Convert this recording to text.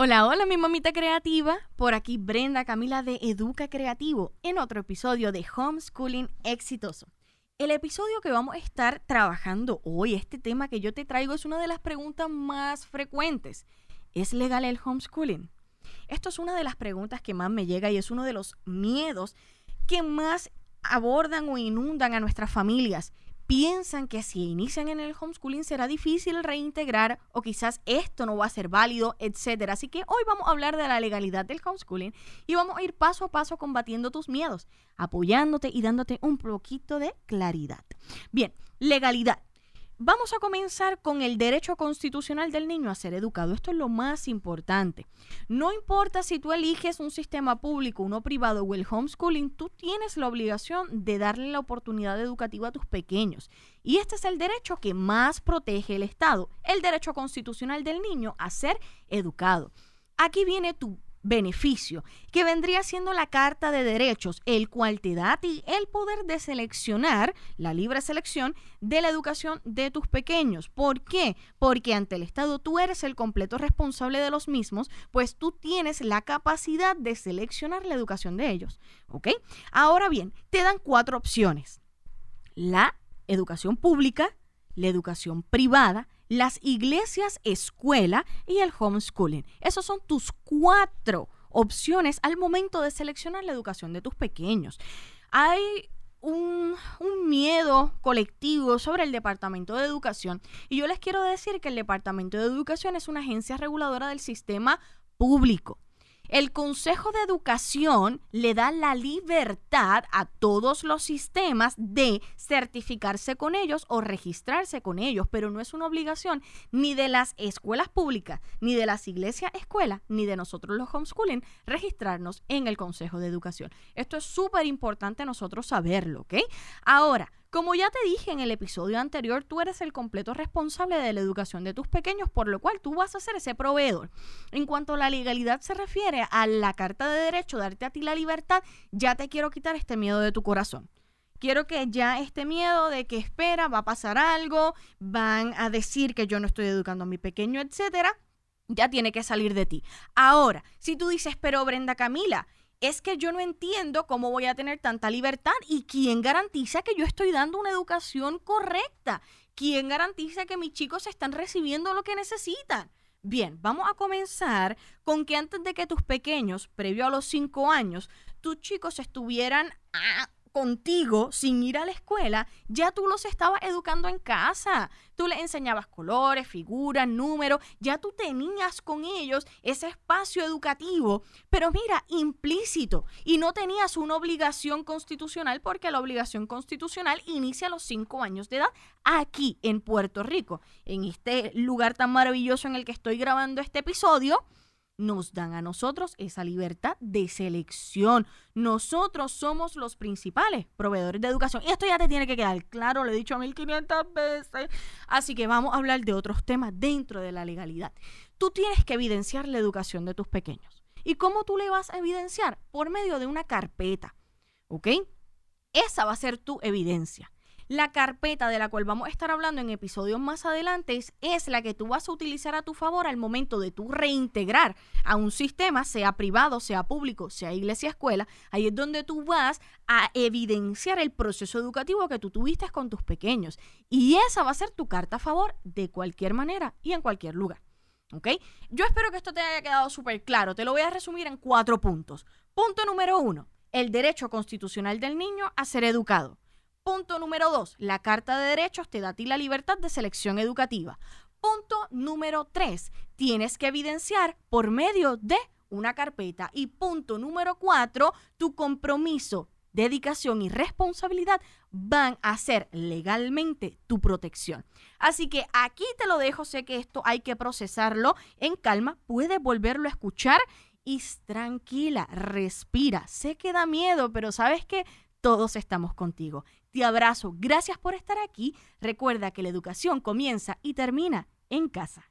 Hola, hola mi mamita creativa. Por aquí Brenda Camila de Educa Creativo en otro episodio de Homeschooling Exitoso. El episodio que vamos a estar trabajando hoy, este tema que yo te traigo es una de las preguntas más frecuentes. ¿Es legal el homeschooling? Esto es una de las preguntas que más me llega y es uno de los miedos que más abordan o inundan a nuestras familias piensan que si inician en el homeschooling será difícil reintegrar o quizás esto no va a ser válido, etcétera. Así que hoy vamos a hablar de la legalidad del homeschooling y vamos a ir paso a paso combatiendo tus miedos, apoyándote y dándote un poquito de claridad. Bien, legalidad. Vamos a comenzar con el derecho constitucional del niño a ser educado. Esto es lo más importante. No importa si tú eliges un sistema público, uno privado o el homeschooling, tú tienes la obligación de darle la oportunidad educativa a tus pequeños. Y este es el derecho que más protege el Estado, el derecho constitucional del niño a ser educado. Aquí viene tu beneficio, que vendría siendo la Carta de Derechos, el cual te da a ti el poder de seleccionar, la libre selección, de la educación de tus pequeños. ¿Por qué? Porque ante el Estado tú eres el completo responsable de los mismos, pues tú tienes la capacidad de seleccionar la educación de ellos. ¿Ok? Ahora bien, te dan cuatro opciones. La educación pública, la educación privada, las iglesias escuela y el homeschooling. Esas son tus cuatro opciones al momento de seleccionar la educación de tus pequeños. Hay un, un, miedo colectivo sobre el Departamento de Educación y yo les quiero decir que el Departamento de Educación es una agencia reguladora del sistema público. El Consejo de Educación le da la libertad a todos los sistemas de certificarse con ellos o registrarse con ellos, pero no es una obligación ni de las escuelas públicas, ni de las iglesias escuelas, ni de nosotros los homeschooling registrarnos en el Consejo de Educación. Esto es súper importante nosotros saberlo, ¿ok? Ahora, como ya te dije en el episodio anterior, tú eres el completo responsable de la educación de tus pequeños, por lo cual tú vas a ser ese proveedor. En cuanto a la legalidad se refiere a la Carta de Derecho, darte a ti la libertad, ya te quiero quitar este miedo de tu corazón. Quiero que ya este miedo de que espera, va a pasar algo, van a decir que yo no estoy educando a mi pequeño, etcétera, ya tiene que salir de ti. Ahora, si tú dices, pero Brenda Camila, es que yo no entiendo cómo voy a tener tanta libertad y quién garantiza que yo estoy dando una educación correcta. ¿Quién garantiza que mis chicos están recibiendo lo que necesitan? Bien, vamos a comenzar con que antes de que tus pequeños, previo a los cinco años, tus chicos estuvieran contigo sin ir a la escuela, ya tú los estabas educando en casa. Tú les enseñabas colores, figuras, números, ya tú tenías con ellos ese espacio educativo, pero mira, implícito. Y no tenías una obligación constitucional porque la obligación constitucional inicia a los cinco años de edad aquí en Puerto Rico, en este lugar tan maravilloso en el que estoy grabando este episodio nos dan a nosotros esa libertad de selección. Nosotros somos los principales proveedores de educación. Y esto ya te tiene que quedar claro, lo he dicho a 1500 veces. Así que vamos a hablar de otros temas dentro de la legalidad. Tú tienes que evidenciar la educación de tus pequeños. ¿Y cómo tú le vas a evidenciar? Por medio de una carpeta. ¿Ok? Esa va a ser tu evidencia. La carpeta de la cual vamos a estar hablando en episodios más adelante es la que tú vas a utilizar a tu favor al momento de tú reintegrar a un sistema, sea privado, sea público, sea iglesia, escuela. Ahí es donde tú vas a evidenciar el proceso educativo que tú tuviste con tus pequeños. Y esa va a ser tu carta a favor de cualquier manera y en cualquier lugar. ¿Ok? Yo espero que esto te haya quedado súper claro. Te lo voy a resumir en cuatro puntos. Punto número uno, el derecho constitucional del niño a ser educado. Punto número dos, la Carta de Derechos te da a ti la libertad de selección educativa. Punto número tres, tienes que evidenciar por medio de una carpeta. Y punto número cuatro, tu compromiso, dedicación y responsabilidad van a ser legalmente tu protección. Así que aquí te lo dejo, sé que esto hay que procesarlo en calma, puedes volverlo a escuchar y tranquila, respira. Sé que da miedo, pero sabes que todos estamos contigo. Te abrazo, gracias por estar aquí. Recuerda que la educación comienza y termina en casa.